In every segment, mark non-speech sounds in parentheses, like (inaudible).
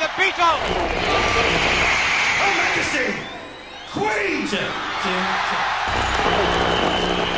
the Beatles! Her Majesty, Queen. The hottest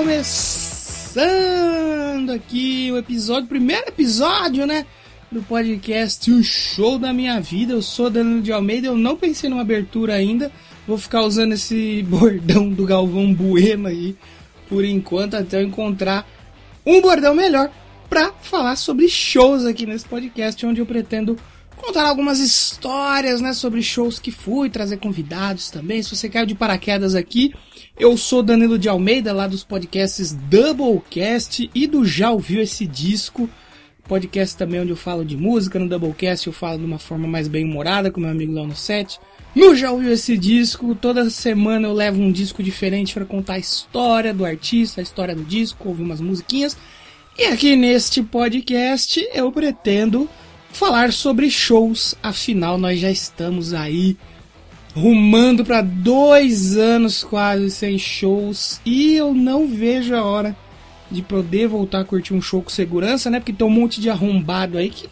começando aqui o episódio, primeiro episódio, né? Do podcast O Show da Minha Vida. Eu sou Danilo de Almeida, eu não pensei numa abertura ainda. Vou ficar usando esse (laughs) bordão do Galvão Bueno aí por enquanto, até eu encontrar um bordão melhor pra falar sobre shows aqui nesse podcast, onde eu pretendo contar algumas histórias, né, sobre shows que fui, trazer convidados também. Se você caiu de paraquedas aqui, eu sou Danilo de Almeida, lá dos podcasts Doublecast e do Já Ouviu Esse Disco, podcast também onde eu falo de música, no Doublecast eu falo de uma forma mais bem humorada com meu amigo Léo 7. No Já Ouviu Esse Disco, toda semana eu levo um disco diferente para contar a história do artista, a história do disco, ouvir umas musiquinhas. E aqui neste podcast eu pretendo falar sobre shows, afinal nós já estamos aí rumando para dois anos quase sem shows e eu não vejo a hora de poder voltar a curtir um show com segurança, né? Porque tem um monte de arrombado aí que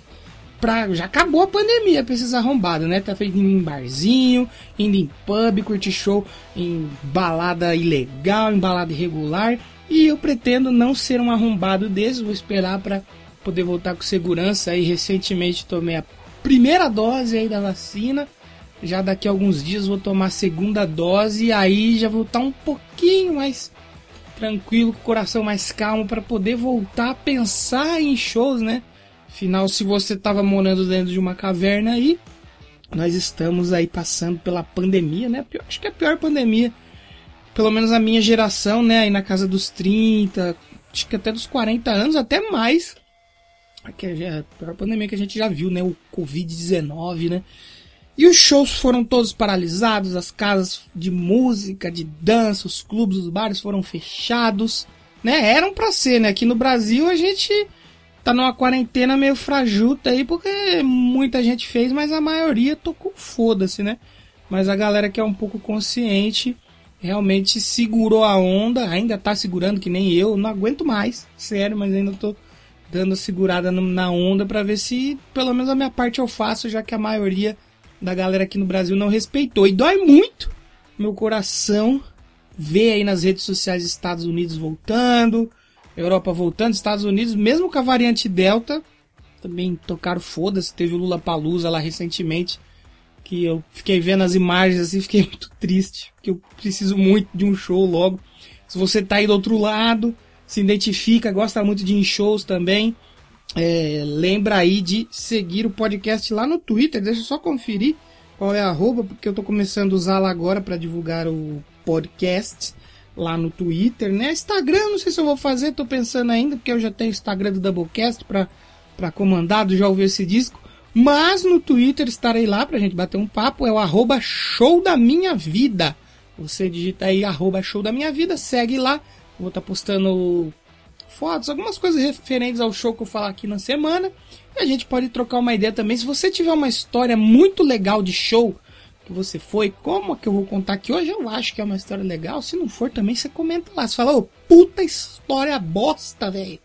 pra, já acabou a pandemia pra esses arrombados, né? Tá feito em barzinho, indo em pub, curtir show em balada ilegal, em balada irregular. E eu pretendo não ser um arrombado desses, vou esperar pra poder voltar com segurança. Aí recentemente tomei a primeira dose aí da vacina. Já daqui a alguns dias vou tomar a segunda dose e aí já vou estar um pouquinho mais tranquilo, com o coração mais calmo para poder voltar a pensar em shows, né? Afinal, se você estava morando dentro de uma caverna aí, nós estamos aí passando pela pandemia, né? Acho que é a pior pandemia, pelo menos a minha geração, né? Aí na casa dos 30, acho que até dos 40 anos, até mais. É a pior pandemia que a gente já viu, né? O Covid-19, né? E os shows foram todos paralisados, as casas de música, de dança, os clubes, os bares foram fechados, né? Eram pra ser, né? Aqui no Brasil a gente tá numa quarentena meio frajuta aí, porque muita gente fez, mas a maioria tocou foda-se, né? Mas a galera que é um pouco consciente realmente segurou a onda, ainda tá segurando que nem eu, não aguento mais, sério, mas ainda tô dando segurada na onda pra ver se pelo menos a minha parte eu faço, já que a maioria da galera aqui no Brasil não respeitou. E dói muito meu coração ver aí nas redes sociais Estados Unidos voltando, Europa voltando, Estados Unidos, mesmo com a variante Delta, também tocaram foda-se, teve o Lula Palusa lá recentemente, que eu fiquei vendo as imagens assim, fiquei (laughs) muito triste, porque eu preciso muito de um show logo. Se você tá aí do outro lado, se identifica, gosta muito de shows também, é, lembra aí de seguir o podcast lá no Twitter. Deixa eu só conferir qual é a arroba, porque eu tô começando a usar lá agora para divulgar o podcast lá no Twitter, né? Instagram, não sei se eu vou fazer, tô pensando ainda, porque eu já tenho Instagram do Doublecast pra, pra comandado, já ouvi esse disco. Mas no Twitter estarei lá pra gente bater um papo, é o arroba show da minha vida. Você digita aí arroba show da minha vida, segue lá. Vou estar postando fotos, algumas coisas referentes ao show que eu falar aqui na semana. E a gente pode trocar uma ideia também. Se você tiver uma história muito legal de show que você foi, como que eu vou contar aqui hoje, eu acho que é uma história legal. Se não for também, você comenta lá. Você fala, ô, puta história bosta, velho.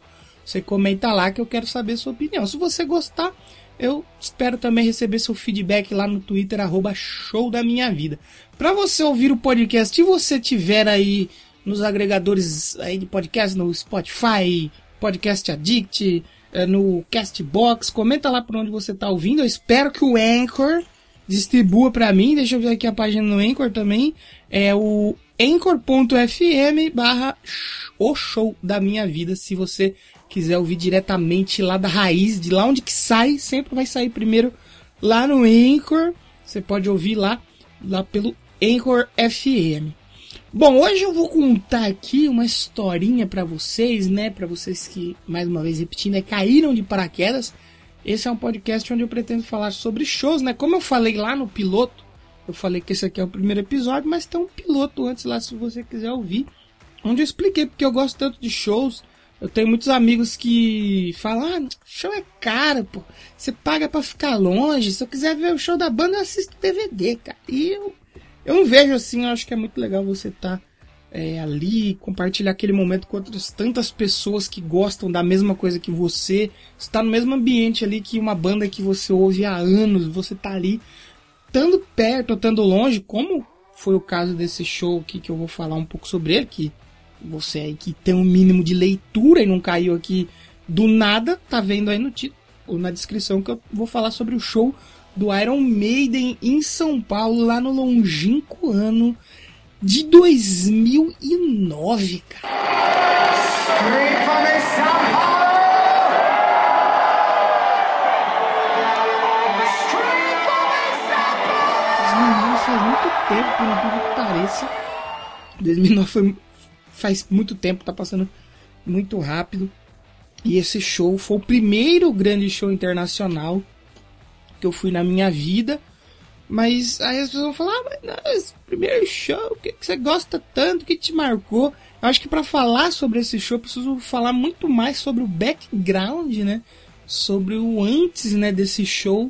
Você comenta lá que eu quero saber sua opinião. Se você gostar, eu espero também receber seu feedback lá no Twitter, arroba show da minha vida. Pra você ouvir o podcast, se você tiver aí nos agregadores aí de podcast, no Spotify, Podcast Addict, eh, no Castbox, comenta lá por onde você tá ouvindo. Eu espero que o Anchor distribua pra mim. Deixa eu ver aqui a página no Anchor também. É o anchor.fm barra o show da minha vida. Se você quiser ouvir diretamente lá da raiz, de lá onde que sai, sempre vai sair primeiro lá no Anchor. Você pode ouvir lá, lá pelo Anchor FM. Bom, hoje eu vou contar aqui uma historinha pra vocês, né? Pra vocês que, mais uma vez repetindo, é, caíram de paraquedas. Esse é um podcast onde eu pretendo falar sobre shows, né? Como eu falei lá no piloto, eu falei que esse aqui é o primeiro episódio, mas tem um piloto antes lá se você quiser ouvir, onde eu expliquei porque eu gosto tanto de shows. Eu tenho muitos amigos que falam: ah, show é caro, pô. Você paga para ficar longe. Se eu quiser ver o show da banda, eu assisto DVD, cara. E eu, eu não vejo assim, eu acho que é muito legal você estar. Tá é, ali, compartilhar aquele momento com outras tantas pessoas que gostam da mesma coisa que você, está no mesmo ambiente ali que uma banda que você ouve há anos, você tá ali, estando perto ou estando longe, como foi o caso desse show aqui que eu vou falar um pouco sobre ele, que você aí que tem um mínimo de leitura e não caiu aqui do nada, tá vendo aí no título ou na descrição que eu vou falar sobre o show do Iron Maiden em São Paulo, lá no longínquo ano de 2009, cara. faz muito tempo, por incrível que pareça. 2009 foi, faz muito tempo, tá passando muito rápido. E esse show foi o primeiro grande show internacional que eu fui na minha vida. Mas aí as pessoas vão falar, ah, mas não, primeiro show, o que, que você gosta tanto, que te marcou? Eu acho que para falar sobre esse show, eu preciso falar muito mais sobre o background, né? Sobre o antes, né, desse show.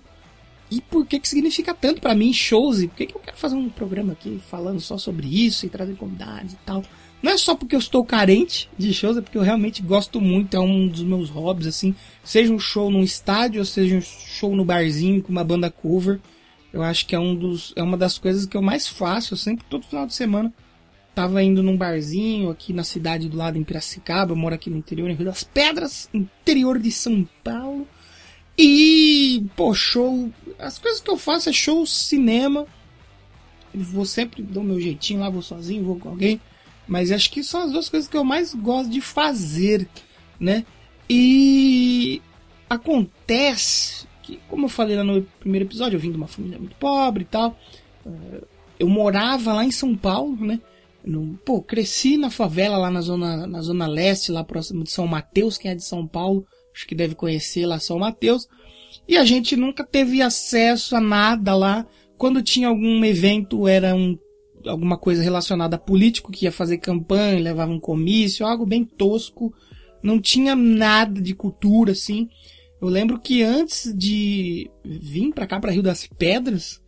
E por que que significa tanto para mim shows e por que que eu quero fazer um programa aqui falando só sobre isso e trazer convidados e tal. Não é só porque eu estou carente de shows, é porque eu realmente gosto muito, é um dos meus hobbies, assim. Seja um show num estádio, ou seja um show no barzinho com uma banda cover. Eu acho que é um dos é uma das coisas que eu mais faço, eu sempre todo final de semana tava indo num barzinho aqui na cidade do lado em Piracicaba, eu moro aqui no interior, em Rio das Pedras, interior de São Paulo. E, pô, show, as coisas que eu faço é show, cinema. Vou sempre dou meu jeitinho lá, vou sozinho, vou com alguém, mas acho que são as duas coisas que eu mais gosto de fazer, né? E acontece que, como eu falei lá no primeiro episódio, eu vim de uma família muito pobre e tal. Eh, eu morava lá em São Paulo, né? Pô, cresci na favela lá na zona, na zona leste, lá próximo de São Mateus, quem é de São Paulo, acho que deve conhecer lá São Mateus. E a gente nunca teve acesso a nada lá. Quando tinha algum evento, era um, alguma coisa relacionada a político que ia fazer campanha, levava um comício, algo bem tosco. Não tinha nada de cultura, assim. Eu lembro que antes de vir pra cá, pra Rio das Pedras,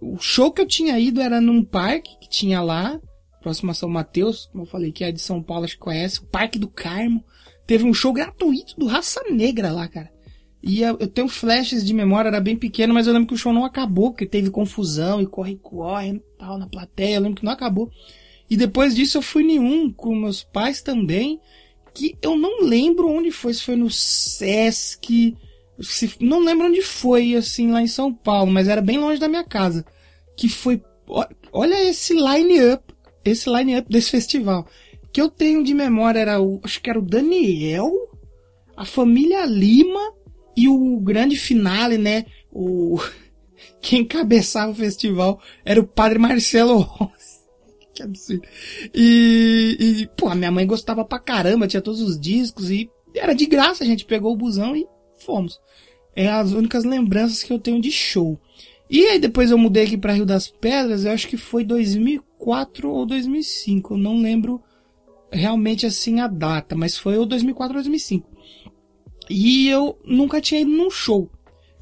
o show que eu tinha ido era num parque que tinha lá, próximo a São Mateus, como eu falei, que é de São Paulo, acho que conhece, o Parque do Carmo. Teve um show gratuito do Raça Negra lá, cara. E eu, tenho flashes de memória, era bem pequeno, mas eu lembro que o show não acabou, que teve confusão e corre-corre tal na plateia, eu lembro que não acabou. E depois disso eu fui nenhum com meus pais também que eu não lembro onde foi, se foi no Sesc, se, não lembro onde foi, assim, lá em São Paulo, mas era bem longe da minha casa. Que foi, olha esse line-up, esse line-up desse festival. Que eu tenho de memória era o, acho que era o Daniel, a família Lima e o grande finale, né, o, (laughs) quem cabeçava o festival era o padre Marcelo Rossi (laughs) que absurdo. E, e, pô, a minha mãe gostava pra caramba, tinha todos os discos e era de graça, a gente pegou o busão e fomos. É as únicas lembranças que eu tenho de show. E aí depois eu mudei aqui para Rio das Pedras, eu acho que foi 2004 ou 2005, eu não lembro realmente assim a data, mas foi ou 2004 ou 2005. E eu nunca tinha ido num show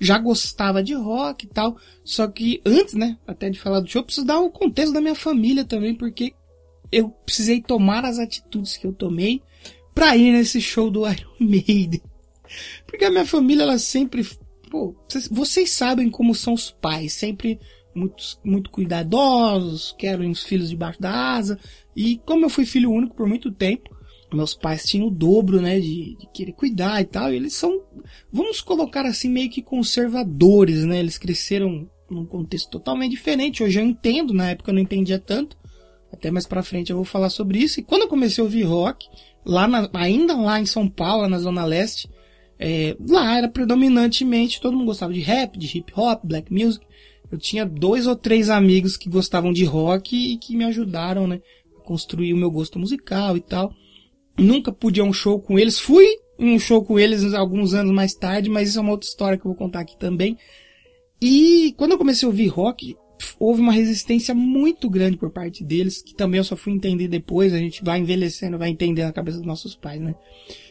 já gostava de rock e tal. Só que antes, né, até de falar do show, eu preciso dar o contexto da minha família também, porque eu precisei tomar as atitudes que eu tomei pra ir nesse show do (laughs) Iron Maiden. Porque a minha família, ela sempre. Pô, vocês, vocês sabem como são os pais, sempre muito, muito cuidadosos, querem os filhos debaixo da asa. E como eu fui filho único por muito tempo, meus pais tinham o dobro, né, de, de, querer cuidar e tal. E eles são, vamos colocar assim, meio que conservadores, né? Eles cresceram num contexto totalmente diferente. Hoje eu entendo, na época eu não entendia tanto. Até mais pra frente eu vou falar sobre isso. E quando eu comecei a ouvir rock, lá na, ainda lá em São Paulo, na Zona Leste, é, lá era predominantemente, todo mundo gostava de rap, de hip hop, black music. Eu tinha dois ou três amigos que gostavam de rock e que me ajudaram, né, a construir o meu gosto musical e tal. Nunca pude ir a um show com eles. Fui um show com eles alguns anos mais tarde, mas isso é uma outra história que eu vou contar aqui também. E quando eu comecei a ouvir rock, houve uma resistência muito grande por parte deles, que também eu só fui entender depois, a gente vai envelhecendo, vai entendendo a cabeça dos nossos pais, né?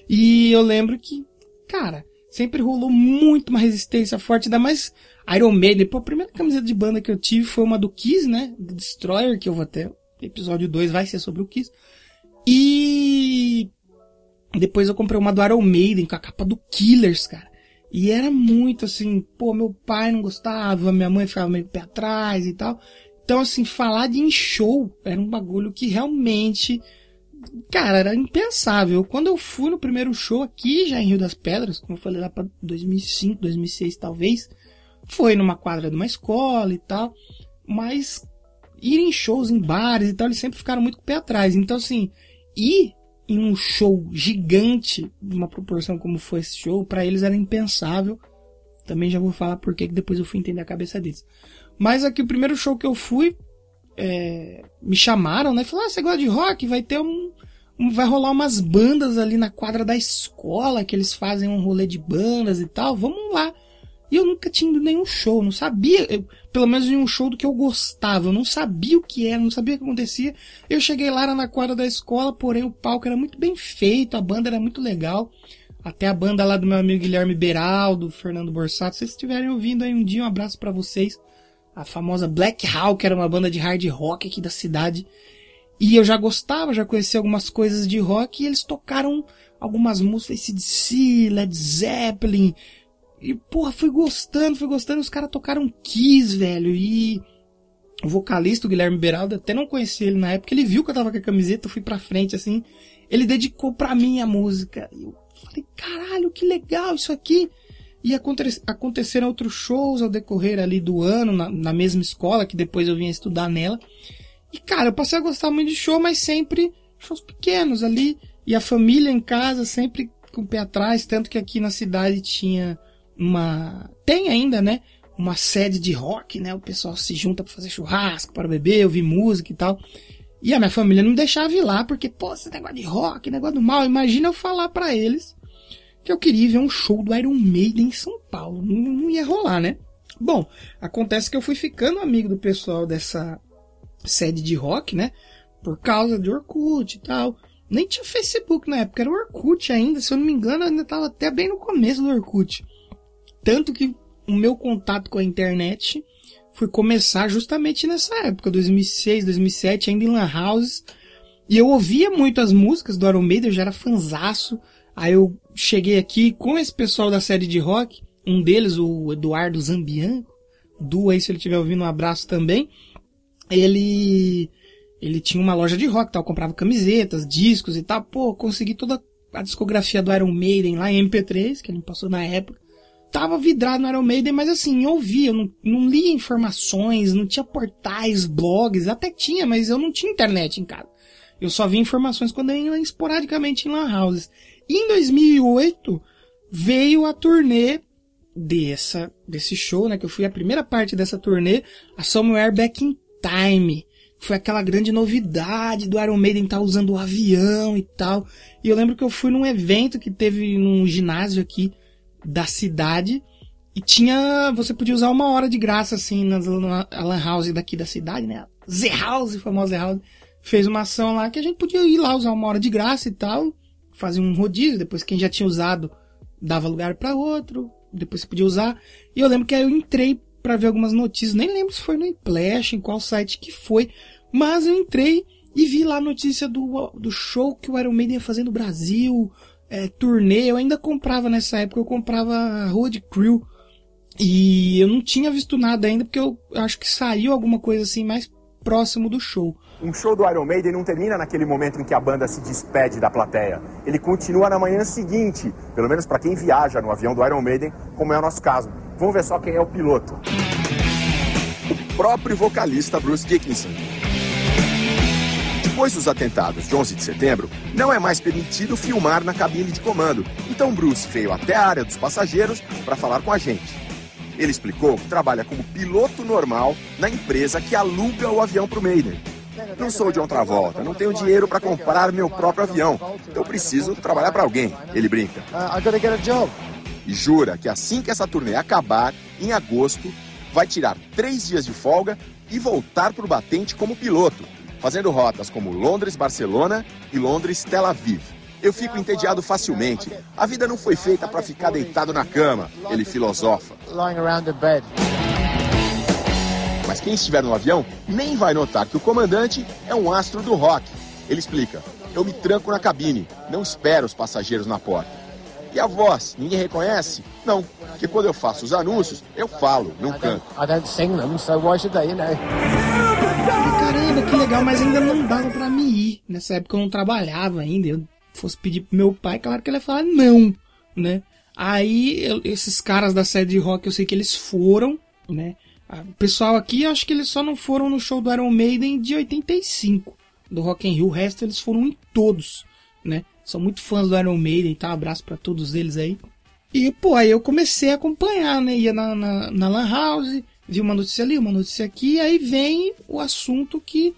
E eu lembro que, cara, sempre rolou muito uma resistência forte, ainda mais Iron Maiden. Pô, a primeira camiseta de banda que eu tive foi uma do Kiss, né? Do Destroyer, que eu vou até. Episódio 2 vai ser sobre o Kiss. E depois eu comprei uma do Iron Maiden com a capa do Killers, cara. E era muito assim, pô, meu pai não gostava, minha mãe ficava meio pé atrás e tal. Então, assim, falar de em show era um bagulho que realmente, cara, era impensável. Quando eu fui no primeiro show aqui, já em Rio das Pedras, como eu falei lá pra 2005, 2006 talvez, foi numa quadra de uma escola e tal, mas ir em shows, em bares e tal, eles sempre ficaram muito com o pé atrás. Então, assim, ir em um show gigante, uma proporção como foi esse show, para eles era impensável. Também já vou falar por que depois eu fui entender a cabeça deles. Mas aqui o primeiro show que eu fui, é, me chamaram, né? Falaram, ah, você gosta de rock? Vai ter um, um, Vai rolar umas bandas ali na quadra da escola, que eles fazem um rolê de bandas e tal. Vamos lá. E eu nunca tinha ido nenhum show, não sabia, eu, pelo menos em um show do que eu gostava, eu não sabia o que era, não sabia o que acontecia. Eu cheguei lá, era na quadra da escola, porém o palco era muito bem feito, a banda era muito legal. Até a banda lá do meu amigo Guilherme Beraldo, Fernando Borsato, se vocês estiverem ouvindo aí um dia, um abraço para vocês. A famosa Black Hawk era uma banda de hard rock aqui da cidade. E eu já gostava, já conhecia algumas coisas de rock e eles tocaram algumas músicas, CDC, Led Zeppelin, e, porra, fui gostando, fui gostando. Os caras tocaram Kiss, velho. E o vocalista, o Guilherme Beraldo, até não conhecia ele na época. Ele viu que eu tava com a camiseta, eu fui pra frente, assim. Ele dedicou pra mim a música. E eu falei, caralho, que legal isso aqui. E aconte aconteceram outros shows ao decorrer ali do ano, na, na mesma escola, que depois eu vinha estudar nela. E, cara, eu passei a gostar muito de show, mas sempre shows pequenos ali. E a família em casa sempre com o pé atrás, tanto que aqui na cidade tinha uma. Tem ainda, né? Uma sede de rock, né? O pessoal se junta para fazer churrasco, para beber, ouvir música e tal. E a minha família não deixava ir lá, porque, pô, esse negócio de rock, negócio do mal. Imagina eu falar para eles que eu queria ver um show do Iron Maiden em São Paulo. Não, não ia rolar, né? Bom, acontece que eu fui ficando amigo do pessoal dessa sede de rock, né? Por causa de Orkut e tal. Nem tinha Facebook na época, era Orkut ainda, se eu não me engano, ainda tava até bem no começo do Orkut. Tanto que o meu contato com a internet foi começar justamente nessa época, 2006, 2007, ainda em Lan Houses. E eu ouvia muito as músicas do Iron Maiden, eu já era fanzaço. Aí eu cheguei aqui com esse pessoal da série de rock, um deles, o Eduardo Zambianco, Du aí se ele estiver ouvindo um abraço também. Ele ele tinha uma loja de rock, tal, comprava camisetas, discos e tal. Pô, consegui toda a discografia do Iron Maiden lá em MP3, que ele me passou na época tava vidrado no Iron Maiden, mas assim, eu ouvia, eu não, não lia informações, não tinha portais, blogs, até tinha, mas eu não tinha internet em casa. Eu só via informações quando eu ia esporadicamente em lan houses. E em 2008 veio a turnê dessa, desse show, né, que eu fui a primeira parte dessa turnê, a Somewhere Back in Time. Foi aquela grande novidade do Iron Maiden estar tá usando o avião e tal. E eu lembro que eu fui num evento que teve num ginásio aqui da cidade e tinha. Você podia usar uma hora de graça, assim, na, Lan House daqui da cidade, né? Z House, famosa Z House, fez uma ação lá que a gente podia ir lá usar uma hora de graça e tal, fazer um rodízio, depois quem já tinha usado dava lugar para outro, depois você podia usar. E eu lembro que aí eu entrei para ver algumas notícias, nem lembro se foi no Implash, em qual site que foi, mas eu entrei e vi lá a notícia do, do show que o Iron Maiden ia fazer no Brasil, é, turnê, eu ainda comprava nessa época, eu comprava Road Crew. E eu não tinha visto nada ainda, porque eu acho que saiu alguma coisa assim mais próximo do show. Um show do Iron Maiden não termina naquele momento em que a banda se despede da plateia. Ele continua na manhã seguinte, pelo menos para quem viaja no avião do Iron Maiden, como é o nosso caso. Vamos ver só quem é o piloto. O próprio vocalista Bruce Dickinson. Depois dos atentados de 11 de setembro, não é mais permitido filmar na cabine de comando. Então Bruce veio até a área dos passageiros para falar com a gente. Ele explicou que trabalha como piloto normal na empresa que aluga o avião para o Maiden. Não sou de outra volta, não tenho dinheiro para comprar meu próprio avião. Eu preciso trabalhar para alguém. Ele brinca. E jura que assim que essa turnê acabar, em agosto, vai tirar três dias de folga e voltar para o batente como piloto, fazendo rotas como Londres-Barcelona e Londres-Tel Aviv. Eu fico entediado facilmente. A vida não foi feita para ficar deitado na cama, ele filosofa. Mas quem estiver no avião nem vai notar que o comandante é um astro do rock. Ele explica: Eu me tranco na cabine, não espero os passageiros na porta. E a voz, ninguém reconhece? Não, porque quando eu faço os anúncios, eu falo, não canto. I don't sing them, so why should they, you know? Legal, mas ainda não dava para mim ir. Nessa época eu não trabalhava ainda. Eu fosse pedir pro meu pai, claro que ele ia falar não, né? Aí eu, esses caras da sede de rock, eu sei que eles foram, né? Ah, o pessoal aqui, acho que eles só não foram no show do Iron Maiden de 85, do Rock in Rio. O resto eles foram em todos, né? São muito fãs do Iron Maiden, tá? Abraço para todos eles aí. E, pô, aí eu comecei a acompanhar, né? Ia na, na, na Lan House, vi uma notícia ali, uma notícia aqui, aí vem o assunto que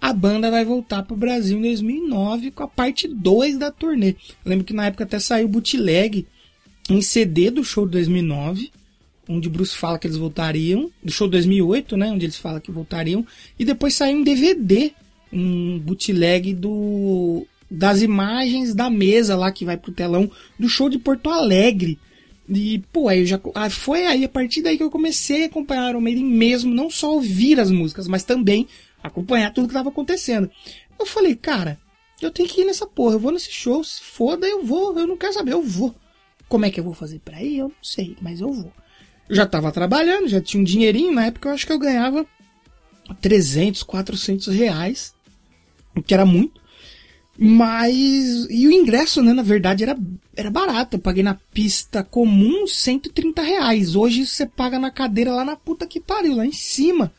a banda vai voltar pro Brasil em 2009 com a parte 2 da turnê. Eu lembro que na época até saiu bootleg em CD do show de 2009 onde Bruce fala que eles voltariam, do show 2008, né, onde eles falam que voltariam, e depois saiu um DVD, um bootleg do das imagens da mesa lá que vai pro telão do show de Porto Alegre. E, pô, aí eu já ah, foi aí a partir daí que eu comecei a acompanhar o Maiden mesmo, não só ouvir as músicas, mas também acompanhar tudo que estava acontecendo. Eu falei, cara, eu tenho que ir nessa porra, eu vou nesse show, se foda, eu vou, eu não quero saber, eu vou. Como é que eu vou fazer pra ir? Eu não sei, mas eu vou já estava trabalhando, já tinha um dinheirinho. Na época eu acho que eu ganhava 300, 400 reais, o que era muito. Mas. E o ingresso, né, na verdade, era, era barato. Eu paguei na pista comum 130 reais. Hoje você paga na cadeira lá na puta que pariu, lá em cima.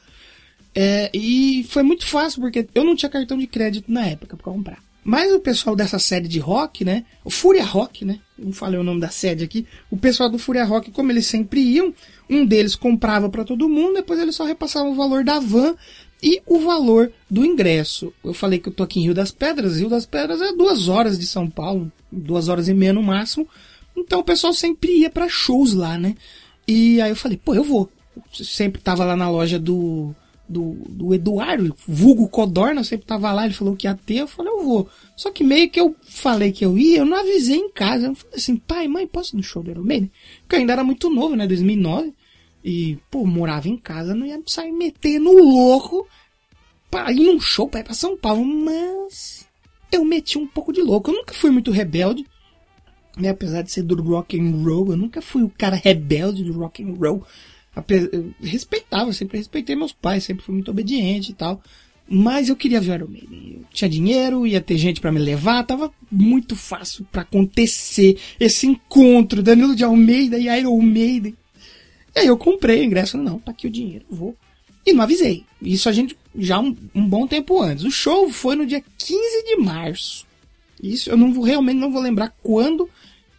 É, e foi muito fácil, porque eu não tinha cartão de crédito na época para comprar. Mas o pessoal dessa série de rock, né? O Fúria Rock, né? Não falei o nome da sede aqui. O pessoal do Fúria Rock, como eles sempre iam, um deles comprava para todo mundo, depois eles só repassavam o valor da van e o valor do ingresso. Eu falei que eu tô aqui em Rio das Pedras. Rio das Pedras é duas horas de São Paulo, duas horas e meia no máximo. Então o pessoal sempre ia para shows lá, né? E aí eu falei, pô, eu vou. Sempre tava lá na loja do do, do Eduardo, vulgo Codorna, sempre tava lá, ele falou que ia ter, eu falei, eu vou. Só que meio que eu falei que eu ia, eu não avisei em casa. Eu falei assim, pai, mãe, posso ir no show do Iron Maiden? Porque eu ainda era muito novo, né, 2009. E, pô, morava em casa, não ia sair metendo louco pra ir num show pra ir pra São Paulo. Mas eu meti um pouco de louco. Eu nunca fui muito rebelde, né, apesar de ser do rock and roll, eu nunca fui o cara rebelde do rock and roll respeitava, sempre respeitei meus pais, sempre fui muito obediente e tal. Mas eu queria ver o Iron Maiden. Tinha dinheiro, ia ter gente para me levar, tava muito fácil para acontecer esse encontro, Danilo de Almeida e Iron Maiden. E aí eu comprei o ingresso, não, tá aqui o dinheiro, vou. E não avisei. Isso a gente já um, um bom tempo antes. O show foi no dia 15 de março. Isso eu não vou realmente não vou lembrar quando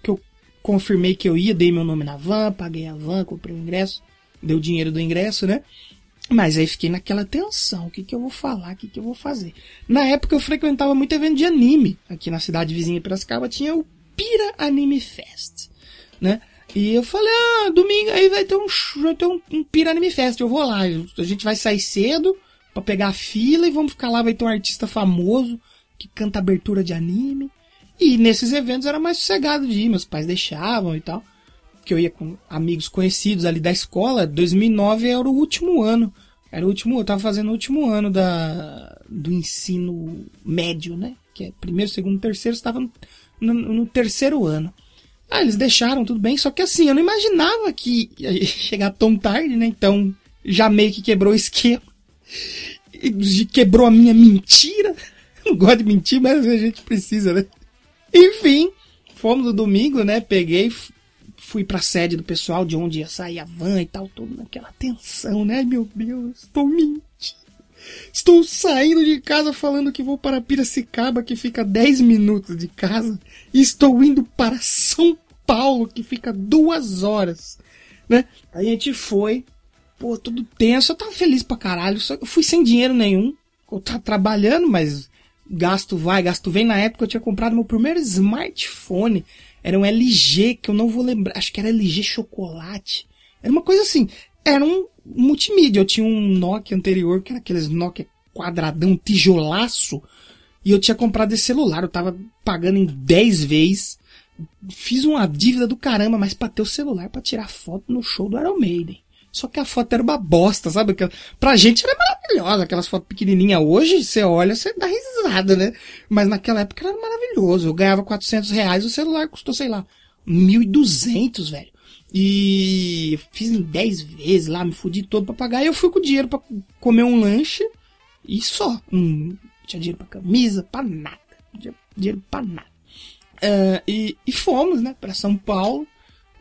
que eu confirmei que eu ia, dei meu nome na van, paguei a van, comprei o ingresso deu dinheiro do ingresso, né? Mas aí fiquei naquela tensão, o que, que eu vou falar, o que, que eu vou fazer. Na época eu frequentava muito evento de anime. Aqui na cidade vizinha Piracicaba tinha o Pira Anime Fest, né? E eu falei, ah, domingo aí vai ter um, vai ter um, um Pira Anime Fest, eu vou lá. A gente vai sair cedo para pegar a fila e vamos ficar lá, vai ter um artista famoso que canta abertura de anime. E nesses eventos era mais sossegado de ir, meus pais deixavam e tal que eu ia com amigos conhecidos ali da escola, 2009 era o último ano. Era o último, eu tava fazendo o último ano da, do ensino médio, né? Que é primeiro, segundo, terceiro, estava no, no, no, terceiro ano. Ah, eles deixaram, tudo bem, só que assim, eu não imaginava que ia (laughs) chegar tão tarde, né? Então, já meio que quebrou o esquema. Quebrou a minha mentira. (laughs) Não gosto de mentir, mas a gente precisa, né? Enfim, fomos no domingo, né? Peguei, fui pra sede do pessoal de onde ia sair a van e tal, todo naquela tensão, né? Meu Deus, estou mentindo. Estou saindo de casa falando que vou para Piracicaba, que fica 10 minutos de casa, e estou indo para São Paulo, que fica duas horas, né? A gente foi, pô, tudo tenso, eu tava feliz pra caralho, só eu fui sem dinheiro nenhum, eu tava trabalhando, mas gasto vai, gasto vem. Na época eu tinha comprado meu primeiro smartphone. Era um LG, que eu não vou lembrar. Acho que era LG Chocolate. Era uma coisa assim. Era um multimídia. Eu tinha um Nokia anterior, que era aqueles Nokia quadradão, tijolaço. E eu tinha comprado esse celular. Eu tava pagando em 10 vezes. Fiz uma dívida do caramba, mas pra ter o celular pra tirar foto no show do Iron Maiden. Só que a foto era uma bosta, sabe? Pra gente era maravilhosa, aquelas fotos pequenininhas. Hoje, você olha, você dá risada, né? Mas naquela época era maravilhoso. Eu ganhava 400 reais, o celular custou, sei lá, 1.200, velho. E fiz em 10 vezes lá, me fudi todo pra pagar. E eu fui com o dinheiro pra comer um lanche e só. Hum, não tinha dinheiro pra camisa, pra nada. Não tinha dinheiro pra nada. Uh, e, e, fomos, né, pra São Paulo,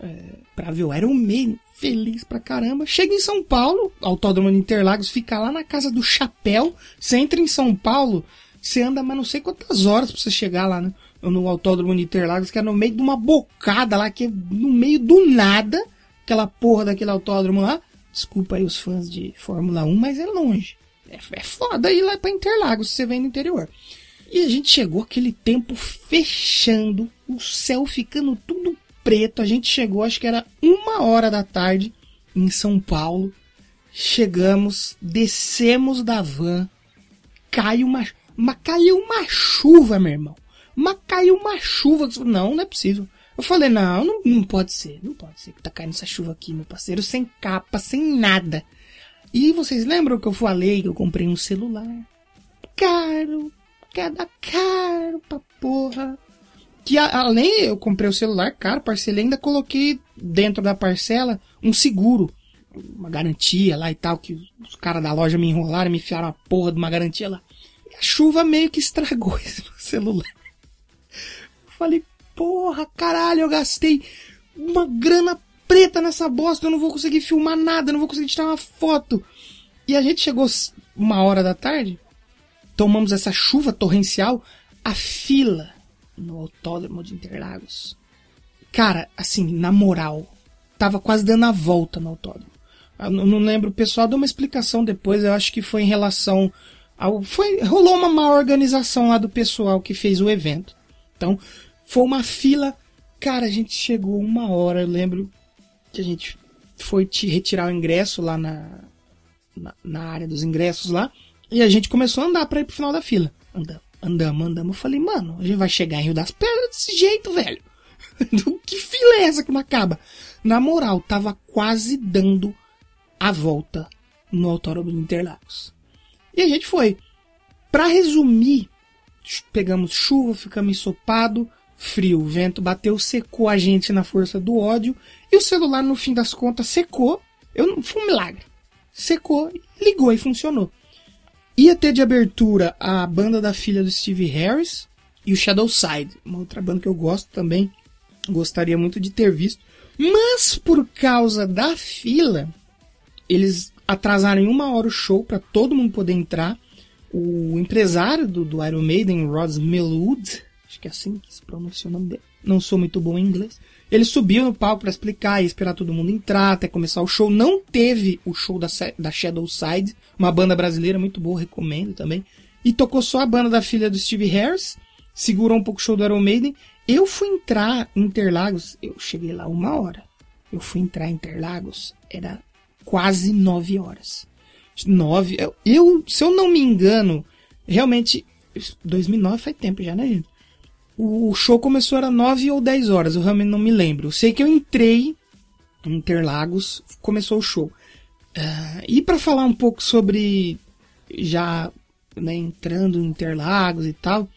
uh, pra ver o Iron Man feliz pra caramba. Chega em São Paulo, Autódromo de Interlagos, fica lá na casa do Chapéu. Você entra em São Paulo, você anda mas não sei quantas horas pra você chegar lá no, no Autódromo de Interlagos, que é no meio de uma bocada lá, que é no meio do nada, aquela porra daquele autódromo lá. Desculpa aí os fãs de Fórmula 1, mas é longe. É, é foda ir lá pra Interlagos se você vem do interior. E a gente chegou aquele tempo fechando, o céu ficando tudo preto. A gente chegou, acho que era uma hora da tarde, em São Paulo. Chegamos, descemos da van. Caiu uma, uma, caiu uma chuva, meu irmão. Mas caiu uma chuva. Não, não é possível. Eu falei, não, não, não pode ser. Não pode ser que tá caindo essa chuva aqui, meu parceiro. Sem capa, sem nada. E vocês lembram que eu falei que eu comprei um celular? Caro. Cada caro pra porra que além eu comprei o celular caro, parcelei, ainda coloquei dentro da parcela um seguro, uma garantia lá e tal, que os caras da loja me enrolaram, me enfiaram a porra de uma garantia lá. E a chuva meio que estragou (laughs) esse celular. Eu falei, porra, caralho, eu gastei uma grana preta nessa bosta, eu não vou conseguir filmar nada, não vou conseguir tirar uma foto. E a gente chegou uma hora da tarde, tomamos essa chuva torrencial, a fila no autódromo de Interlagos. Cara, assim, na moral, tava quase dando a volta no autódromo. Eu não lembro, o pessoal deu uma explicação depois, eu acho que foi em relação ao. Foi, rolou uma má organização lá do pessoal que fez o evento. Então, foi uma fila. Cara, a gente chegou uma hora, eu lembro que a gente foi te retirar o ingresso lá na, na, na área dos ingressos lá. E a gente começou a andar para ir pro final da fila. Andando. Andamos, andamos. Eu falei, mano, a gente vai chegar em Rio das Pedras desse jeito, velho. (laughs) que fila é essa que não acaba? Na moral, tava quase dando a volta no Autódromo de Interlagos. E a gente foi. Pra resumir, pegamos chuva, ficamos ensopado, frio, vento bateu, secou a gente na força do ódio, e o celular, no fim das contas, secou. Eu, foi um milagre. Secou, ligou e funcionou. Ia ter de abertura a banda da filha do Steve Harris e o Shadow Side, uma outra banda que eu gosto também. Gostaria muito de ter visto. Mas por causa da fila, eles atrasaram em uma hora o show para todo mundo poder entrar. O empresário do, do Iron Maiden, Ross Millwood, acho que é assim que se pronuncia o nome dele. Não sou muito bom em inglês. Ele subiu no palco para explicar e esperar todo mundo entrar até começar o show. Não teve o show da, da Shadow Side, uma banda brasileira muito boa, recomendo também. E tocou só a banda da filha do Steve Harris, segurou um pouco o show do Iron Maiden. Eu fui entrar em Interlagos, eu cheguei lá uma hora. Eu fui entrar em Interlagos, era quase nove horas. Nove, eu, se eu não me engano, realmente, 2009 faz tempo já, né, gente? O show começou era 9 ou 10 horas, eu realmente não me lembro. sei que eu entrei em Interlagos, começou o show. Uh, e para falar um pouco sobre já né, entrando em Interlagos e tal,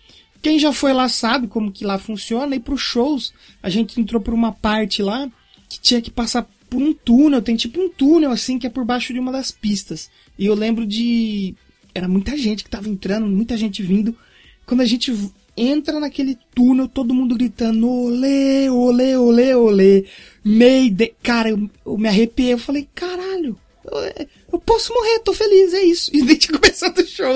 quem já foi lá sabe como que lá funciona. E para os shows a gente entrou por uma parte lá que tinha que passar por um túnel, tem tipo um túnel assim que é por baixo de uma das pistas. E eu lembro de era muita gente que tava entrando, muita gente vindo. Quando a gente entra naquele túnel, todo mundo gritando olê, olê, olê, olê. Mayday. Cara, eu, eu me arrepiei, eu falei, caralho, eu, eu, posso morrer, tô feliz, é isso. (laughs) E desde começando o show.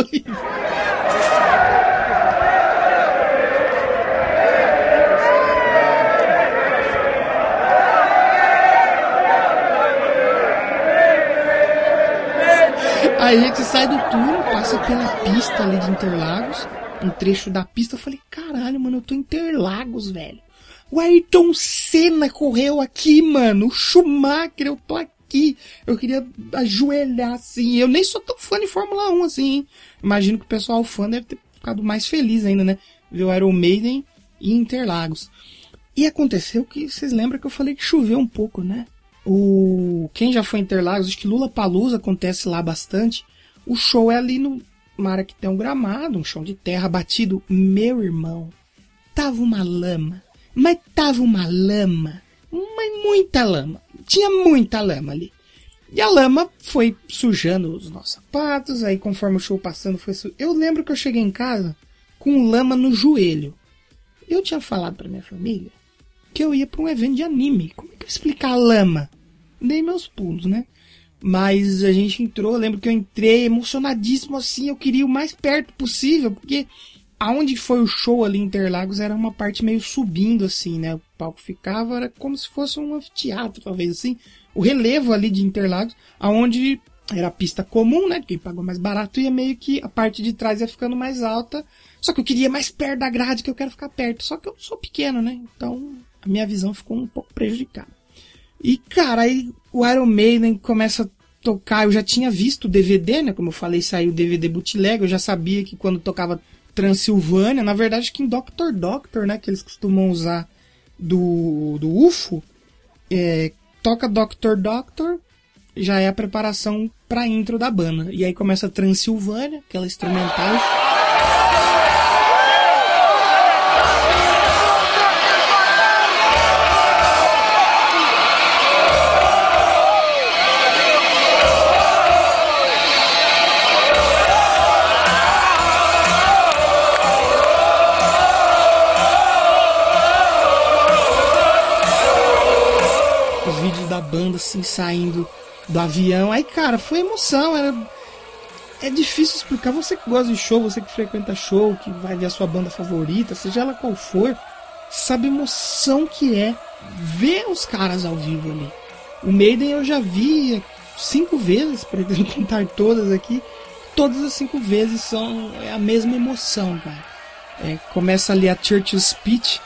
Aí a gente sai do túnel, passa pela pista ali de Interlagos, um trecho da pista. Eu falei, caralho, mano, eu tô em Interlagos, velho. O Ayrton Senna correu aqui, mano. O Schumacher, eu tô aqui. Eu queria ajoelhar assim. Eu nem sou tão fã de Fórmula 1 assim, hein? Imagino que o pessoal fã deve ter ficado mais feliz ainda, né? Ver o Iron Maiden e Interlagos. E aconteceu que vocês lembram que eu falei que choveu um pouco, né? O quem já foi em Interlagos, acho que Lula Palusa acontece lá bastante. O show é ali no mar que tem um gramado, um chão de terra batido. Meu irmão, tava uma lama, mas tava uma lama, mas muita lama. Tinha muita lama ali. E a lama foi sujando os nossos sapatos, aí conforme o show passando foi su... Eu lembro que eu cheguei em casa com lama no joelho. Eu tinha falado para minha família que eu ia para um evento de anime. Como é que eu explicar a lama? Dei meus pulos, né? Mas a gente entrou, lembro que eu entrei emocionadíssimo assim, eu queria o mais perto possível, porque aonde foi o show ali em Interlagos era uma parte meio subindo assim, né? O palco ficava, era como se fosse um anfiteatro, talvez assim. O relevo ali de Interlagos, aonde era a pista comum, né? Quem pagou mais barato ia meio que a parte de trás ia ficando mais alta. Só que eu queria mais perto da grade, que eu quero ficar perto. Só que eu sou pequeno, né? Então a minha visão ficou um pouco prejudicada. E, cara, aí o Iron Maiden começa tocar. Eu já tinha visto o DVD, né? Como eu falei, saiu o DVD bootleg. Eu já sabia que quando tocava Transilvânia, na verdade, que em Doctor Doctor, né? Que eles costumam usar do, do UFO, é, toca Doctor Doctor, já é a preparação pra intro da banda. E aí começa Transilvânia, aquela instrumental. Assim saindo do avião. Aí, cara, foi emoção. Era... É difícil explicar. Você que gosta de show, você que frequenta show, que vai ver a sua banda favorita, seja ela qual for, sabe a emoção que é ver os caras ao vivo ali. O Maiden eu já vi cinco vezes, (laughs) pretendo contar todas aqui. Todas as cinco vezes são é a mesma emoção, cara. É, começa ali a Churchill Speech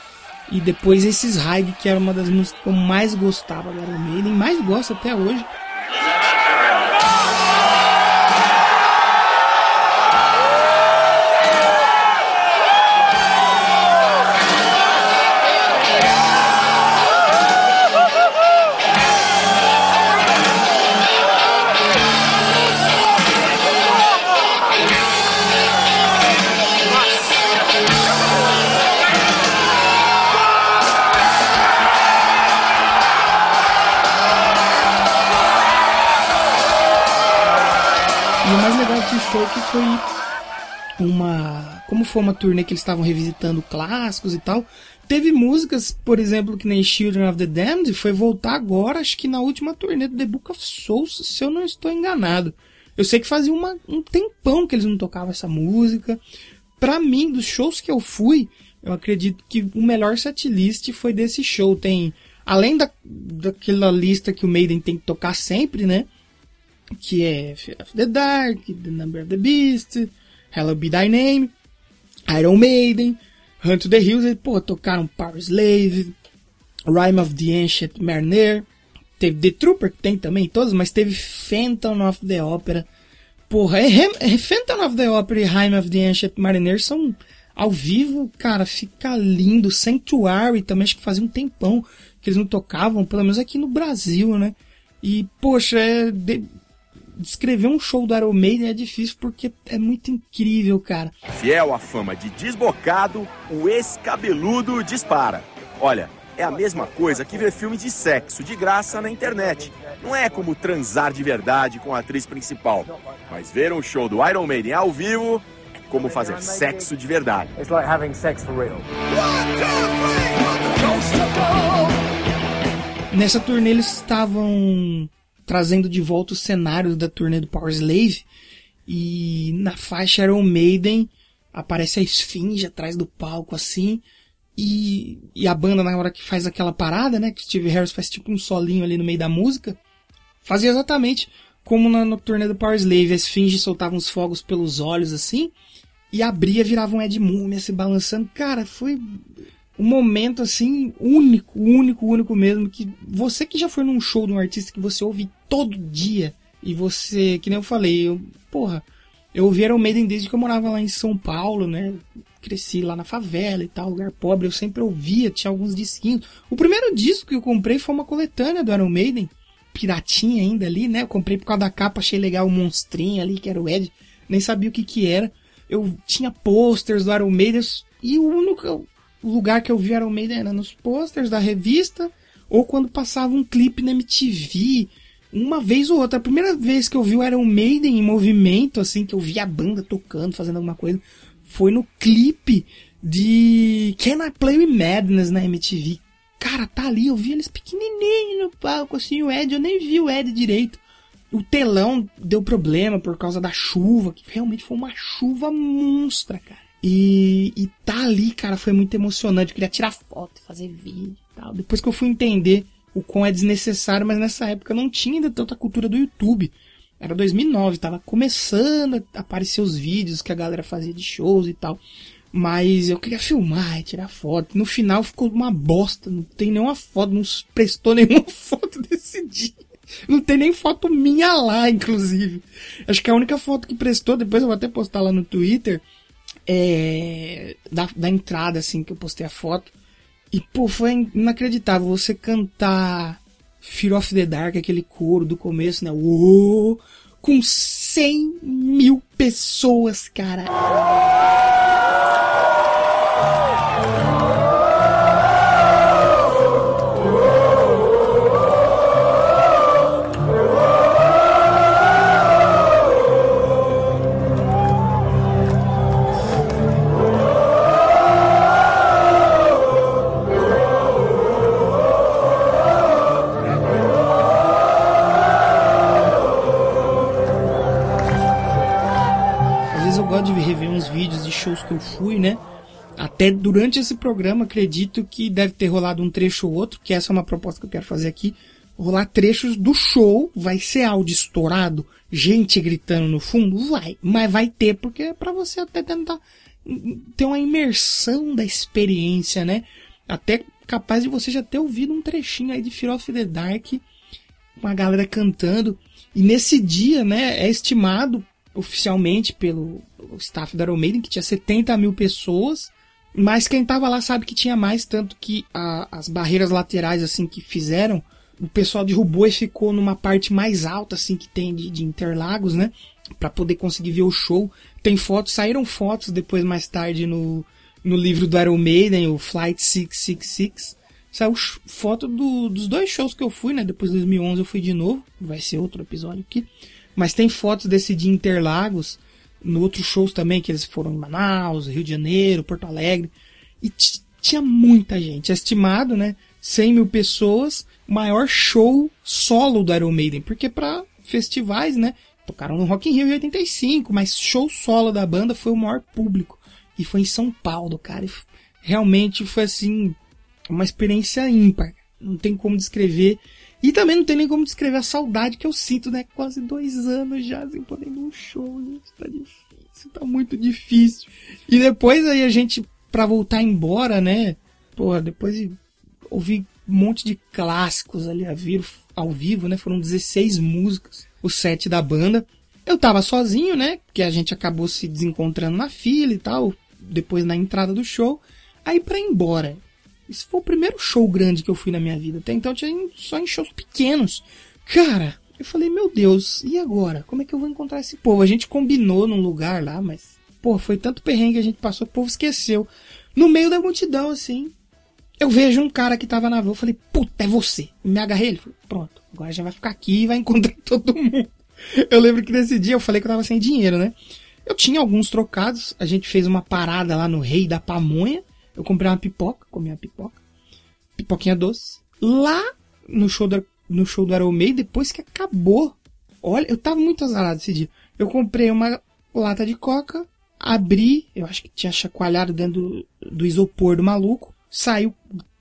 e depois esses High, que era uma das músicas que eu mais gostava do Iron Maiden, mais gosto até hoje. E o mais legal desse show que foi uma. Como foi uma turnê que eles estavam revisitando clássicos e tal, teve músicas, por exemplo, que nem Children of the Damned, foi voltar agora, acho que na última turnê do The Book of Souls, se eu não estou enganado. Eu sei que fazia uma, um tempão que eles não tocavam essa música. Pra mim, dos shows que eu fui, eu acredito que o melhor setlist foi desse show. Tem, além da, daquela lista que o Maiden tem que tocar sempre, né? Que é Fear of the Dark, The Number of the Beast, Hello Be Thy Name, Iron Maiden, Hunt to the Hills, e, pô, tocaram Power Slave, Rime of the Ancient Mariner, teve The Trooper, que tem também todos, mas teve Phantom of the Opera, porra, é, é Phantom of the Opera e Rime of the Ancient Mariner são ao vivo, cara, fica lindo, Sanctuary também, acho que fazia um tempão que eles não tocavam, pelo menos aqui no Brasil, né, e, poxa, é, de, descrever um show do Iron Maiden é difícil porque é muito incrível, cara. Fiel à fama de desbocado, o ex-cabeludo dispara. Olha, é a mesma coisa que ver filme de sexo de graça na internet. Não é como transar de verdade com a atriz principal, mas ver um show do Iron Maiden ao vivo é como fazer sexo de verdade. It's like having sex for real. Nessa turnê eles estavam trazendo de volta os cenários da turnê do Power Slave. E na faixa Iron Maiden aparece a esfinge atrás do palco assim. E, e a banda na hora que faz aquela parada, né? Que Steve Harris faz tipo um solinho ali no meio da música. Fazia exatamente como na, no turnê do Power Slave, a Esfinge soltava uns fogos pelos olhos assim, e abria, virava um Ed Múmia se balançando. Cara, foi um momento assim único, único, único mesmo que você que já foi num show de um artista que você ouve todo dia e você, que nem eu falei, eu, porra, eu ouvi Iron Maiden desde que eu morava lá em São Paulo, né? Cresci lá na favela e tal, lugar pobre, eu sempre ouvia, tinha alguns disquinhos. O primeiro disco que eu comprei foi uma coletânea do Iron Maiden, piratinha ainda ali, né? Eu comprei por causa da capa, achei legal o monstrinho ali, que era o Ed, nem sabia o que que era. Eu tinha posters do Iron Maiden e o único lugar que eu vi Iron Maiden era nos posters da revista ou quando passava um clipe na MTV uma vez ou outra. A primeira vez que eu vi o Iron Maiden em movimento, assim, que eu vi a banda tocando, fazendo alguma coisa, foi no clipe de Can I Play With Madness na MTV. Cara, tá ali, eu vi eles pequenininho no palco, assim, o Ed, eu nem vi o Ed direito. O telão deu problema por causa da chuva, que realmente foi uma chuva monstra, cara. E, e tá ali, cara, foi muito emocionante. Eu queria tirar foto, fazer vídeo e tal. Depois que eu fui entender o quão é desnecessário, mas nessa época não tinha ainda tanta cultura do YouTube. Era 2009, tava começando a aparecer os vídeos que a galera fazia de shows e tal. Mas eu queria filmar e tirar foto. No final ficou uma bosta. Não tem nenhuma foto, não prestou nenhuma (laughs) foto desse dia. Não tem nem foto minha lá, inclusive. Acho que a única foto que prestou, depois eu vou até postar lá no Twitter, é da, da entrada, assim, que eu postei a foto. E, pô, foi inacreditável você cantar Fear of the Dark, aquele coro do começo, né? Uou, com 100 mil pessoas, cara. Que eu fui, né? Até durante esse programa, acredito que deve ter rolado um trecho ou outro, que essa é uma proposta que eu quero fazer aqui. Rolar trechos do show, vai ser áudio estourado, gente gritando no fundo? Vai, mas vai ter, porque é pra você até tentar ter uma imersão da experiência, né? Até capaz de você já ter ouvido um trechinho aí de Fear of the Dark, com a galera cantando. E nesse dia, né, é estimado oficialmente pelo staff da Iron Maiden, que tinha 70 mil pessoas, mas quem tava lá sabe que tinha mais, tanto que a, as barreiras laterais, assim, que fizeram, o pessoal derrubou e ficou numa parte mais alta, assim, que tem de, de Interlagos, né? para poder conseguir ver o show. Tem fotos, saíram fotos depois, mais tarde, no, no livro do Iron Maiden, o Flight 666. Saiu foto do, dos dois shows que eu fui, né? Depois de 2011 eu fui de novo. Vai ser outro episódio aqui. Mas tem fotos desse de Interlagos, no outros shows também, que eles foram em Manaus, Rio de Janeiro, Porto Alegre. E tinha muita gente. É estimado, né? 100 mil pessoas, maior show solo do Iron Maiden. Porque para festivais, né? Tocaram no Rock in Rio em 85, mas show solo da banda foi o maior público. E foi em São Paulo, cara. E realmente foi assim, uma experiência ímpar. Não tem como descrever e também não tem nem como descrever a saudade que eu sinto, né? Quase dois anos já sem poder ir num show, gente. Tá difícil, tá muito difícil. E depois aí a gente, pra voltar embora, né? Porra, depois de ouvir um monte de clássicos ali a vir ao vivo, né? Foram 16 músicas, o set da banda. Eu tava sozinho, né? Porque a gente acabou se desencontrando na fila e tal, depois na entrada do show. Aí pra ir embora, esse foi o primeiro show grande que eu fui na minha vida. Até então eu tinha só em shows pequenos. Cara, eu falei, meu Deus, e agora? Como é que eu vou encontrar esse povo? A gente combinou num lugar lá, mas, pô, foi tanto perrengue que a gente passou, o povo esqueceu. No meio da multidão, assim, eu vejo um cara que tava na rua, eu falei, puta, é você. Me agarrei ele, falei, pronto, agora já vai ficar aqui e vai encontrar (laughs) todo mundo. Eu lembro que nesse dia eu falei que eu tava sem dinheiro, né? Eu tinha alguns trocados, a gente fez uma parada lá no Rei da Pamonha, eu comprei uma pipoca, comi uma pipoca. Pipoquinha doce. Lá no show do, no show do Iron Maiden, depois que acabou. Olha, eu tava muito azarado esse dia. Eu comprei uma lata de coca, abri, eu acho que tinha chacoalhado dentro do, do isopor do maluco, saiu,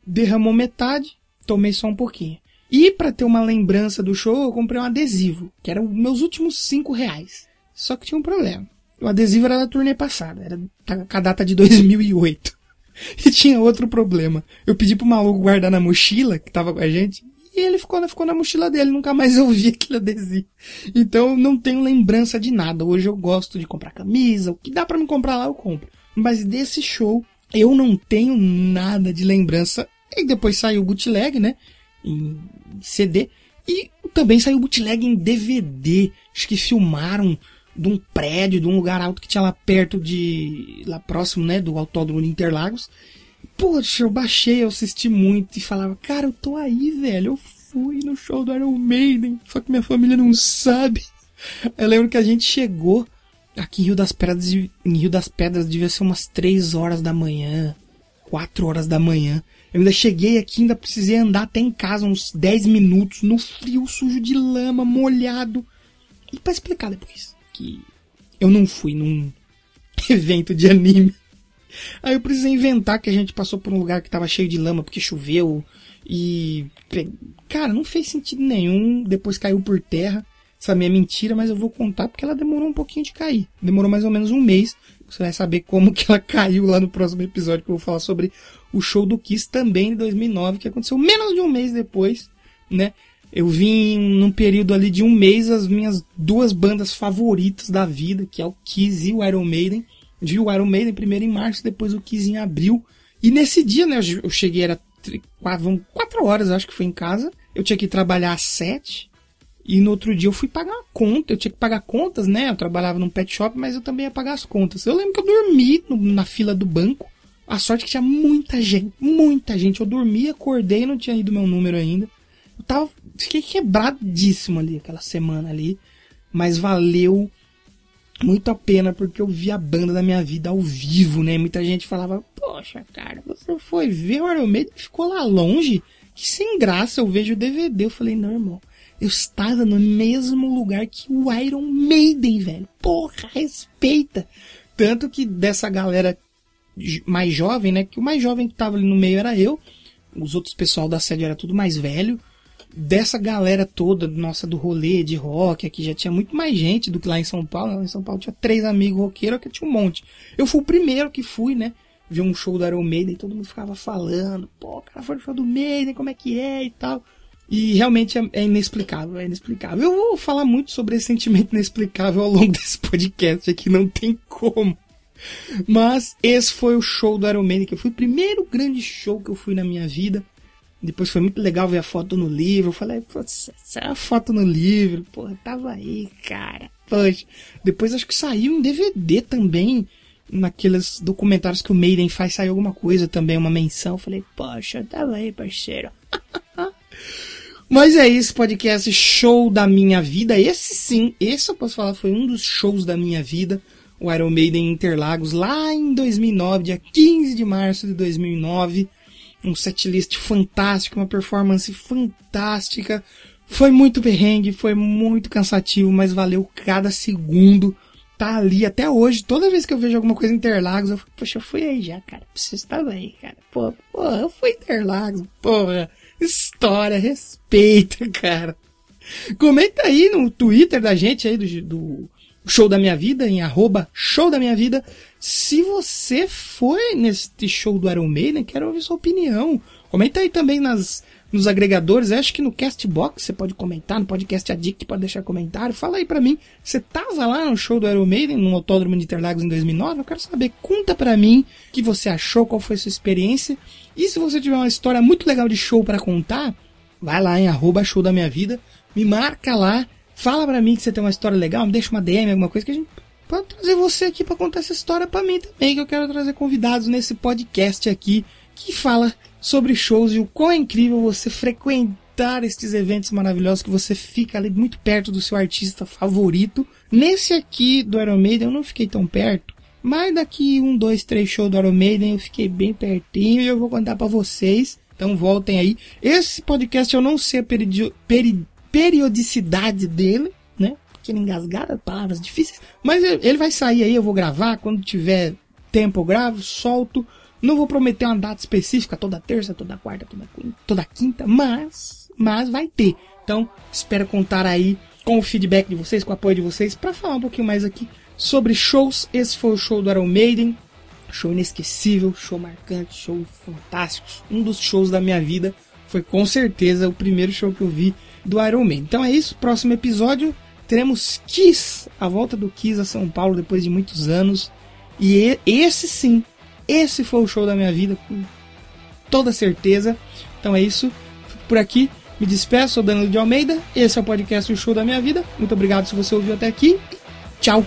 derramou metade, tomei só um pouquinho. E para ter uma lembrança do show, eu comprei um adesivo, que era os meus últimos 5 reais. Só que tinha um problema. O adesivo era da turnê passada, era com a data de 2008. (laughs) E tinha outro problema. Eu pedi pro maluco guardar na mochila, que tava com a gente, e ele ficou, ficou na mochila dele, nunca mais (laughs) eu vi aquele adesivo. Então não tenho lembrança de nada. Hoje eu gosto de comprar camisa, o que dá para me comprar lá eu compro. Mas desse show eu não tenho nada de lembrança. E depois saiu o bootleg, né? Em CD. E também saiu o bootleg em DVD. Acho que filmaram de um prédio, de um lugar alto que tinha lá perto de. lá próximo, né? Do Autódromo de Interlagos. Poxa, eu baixei, eu assisti muito e falava, cara, eu tô aí, velho. Eu fui no show do Iron Maiden, só que minha família não sabe. Eu lembro que a gente chegou aqui em Rio das Pedras, em Rio das Pedras devia ser umas 3 horas da manhã, 4 horas da manhã. Eu ainda cheguei aqui, ainda precisei andar até em casa uns 10 minutos, no frio, sujo de lama, molhado. E para explicar depois que eu não fui num (laughs) evento de anime. Aí eu precisei inventar que a gente passou por um lugar que tava cheio de lama porque choveu e cara, não fez sentido nenhum, depois caiu por terra. Essa minha mentira, mas eu vou contar porque ela demorou um pouquinho de cair. Demorou mais ou menos um mês. Você vai saber como que ela (laughs) caiu lá no próximo episódio que eu vou falar sobre o show do Kiss também de 2009, que aconteceu menos de um mês depois, né? Eu vim num período ali de um mês as minhas duas bandas favoritas da vida, que é o Kiss e o Iron Maiden. Vi o Iron Maiden primeiro em março, depois o Kiss em abril. E nesse dia, né, eu cheguei, era quatro, quatro horas, acho que foi em casa. Eu tinha que trabalhar às sete. E no outro dia eu fui pagar a conta. Eu tinha que pagar contas, né? Eu trabalhava num pet shop, mas eu também ia pagar as contas. Eu lembro que eu dormi no, na fila do banco. A sorte que tinha muita gente, muita gente. Eu dormi, acordei, não tinha ido meu número ainda. Eu tava, fiquei quebradíssimo ali aquela semana ali. Mas valeu muito a pena porque eu vi a banda da minha vida ao vivo, né? Muita gente falava, poxa, cara, você foi ver o Iron Maiden e ficou lá longe? Que sem graça, eu vejo o DVD. Eu falei, não, irmão, eu estava no mesmo lugar que o Iron Maiden, velho. Porra, respeita. Tanto que dessa galera mais jovem, né? Que o mais jovem que tava ali no meio era eu. Os outros pessoal da sede era tudo mais velho dessa galera toda, nossa, do rolê de rock, aqui já tinha muito mais gente do que lá em São Paulo. Lá em São Paulo tinha três amigos roqueiros, que tinha um monte. Eu fui o primeiro que fui, né? Vi um show do Iron Maiden e todo mundo ficava falando, pô, cara, foi o show do Maiden, como é que é e tal. E realmente é, é, inexplicável, é inexplicável. Eu vou falar muito sobre esse sentimento inexplicável ao longo (laughs) desse podcast aqui, não tem como. Mas esse foi o show do Iron Maiden, que foi o primeiro grande show que eu fui na minha vida. Depois foi muito legal ver a foto no livro. Eu falei, pô, é a foto no livro. Pô, tava aí, cara. Poxa. Depois acho que saiu em DVD também. Naqueles documentários que o Maiden faz, saiu alguma coisa também, uma menção. Eu falei, poxa, tava aí, parceiro. (laughs) Mas é isso, podcast show da minha vida. Esse sim, esse eu posso falar, foi um dos shows da minha vida. O Iron Maiden Interlagos, lá em 2009, dia 15 de março de 2009 um setlist fantástico, uma performance fantástica. Foi muito perrengue, foi muito cansativo, mas valeu cada segundo. Tá ali até hoje. Toda vez que eu vejo alguma coisa em Interlagos, eu falo, poxa, eu fui aí já, cara. Preciso estar bem, cara. Pô, pô, eu fui Interlagos, porra. História, respeita, (laughs) cara. Comenta aí no Twitter da gente aí do, do Show da Minha Vida, em arroba Show da Minha Vida, se você foi nesse show do Iron Maiden, quero ouvir sua opinião. Comenta aí também nas, nos agregadores, acho que no Castbox você pode comentar, no podcast Addict pode deixar comentário. Fala aí pra mim, você tava lá no show do Iron Maiden, no Autódromo de Interlagos em 2009? Eu quero saber, conta pra mim o que você achou, qual foi a sua experiência. E se você tiver uma história muito legal de show para contar, vai lá em arroba show da minha vida, me marca lá, fala pra mim que você tem uma história legal, me deixa uma DM, alguma coisa que a gente para trazer você aqui para contar essa história para mim também, que eu quero trazer convidados nesse podcast aqui que fala sobre shows e o quão é incrível você frequentar estes eventos maravilhosos que você fica ali muito perto do seu artista favorito. Nesse aqui do Iron Maiden eu não fiquei tão perto, mas daqui um, dois, três shows do Iron Maiden eu fiquei bem pertinho e eu vou contar para vocês. Então voltem aí. Esse podcast eu não sei a peri peri periodicidade dele, né? pequena engasgada, palavras difíceis. Mas ele vai sair aí, eu vou gravar. Quando tiver tempo, eu gravo, solto. Não vou prometer uma data específica, toda terça, toda quarta, toda quinta, toda quinta mas mas vai ter. Então, espero contar aí com o feedback de vocês, com o apoio de vocês, para falar um pouquinho mais aqui sobre shows. Esse foi o show do Iron Maiden. Show inesquecível, show marcante, show fantástico. Um dos shows da minha vida. Foi com certeza o primeiro show que eu vi do Iron Man. Então é isso, próximo episódio teremos Kiss, a volta do Kiss a São Paulo depois de muitos anos. E esse sim, esse foi o show da minha vida, com toda certeza. Então é isso, por aqui. Me despeço, sou Danilo de Almeida. Esse é o podcast O Show da Minha Vida. Muito obrigado se você ouviu até aqui. Tchau!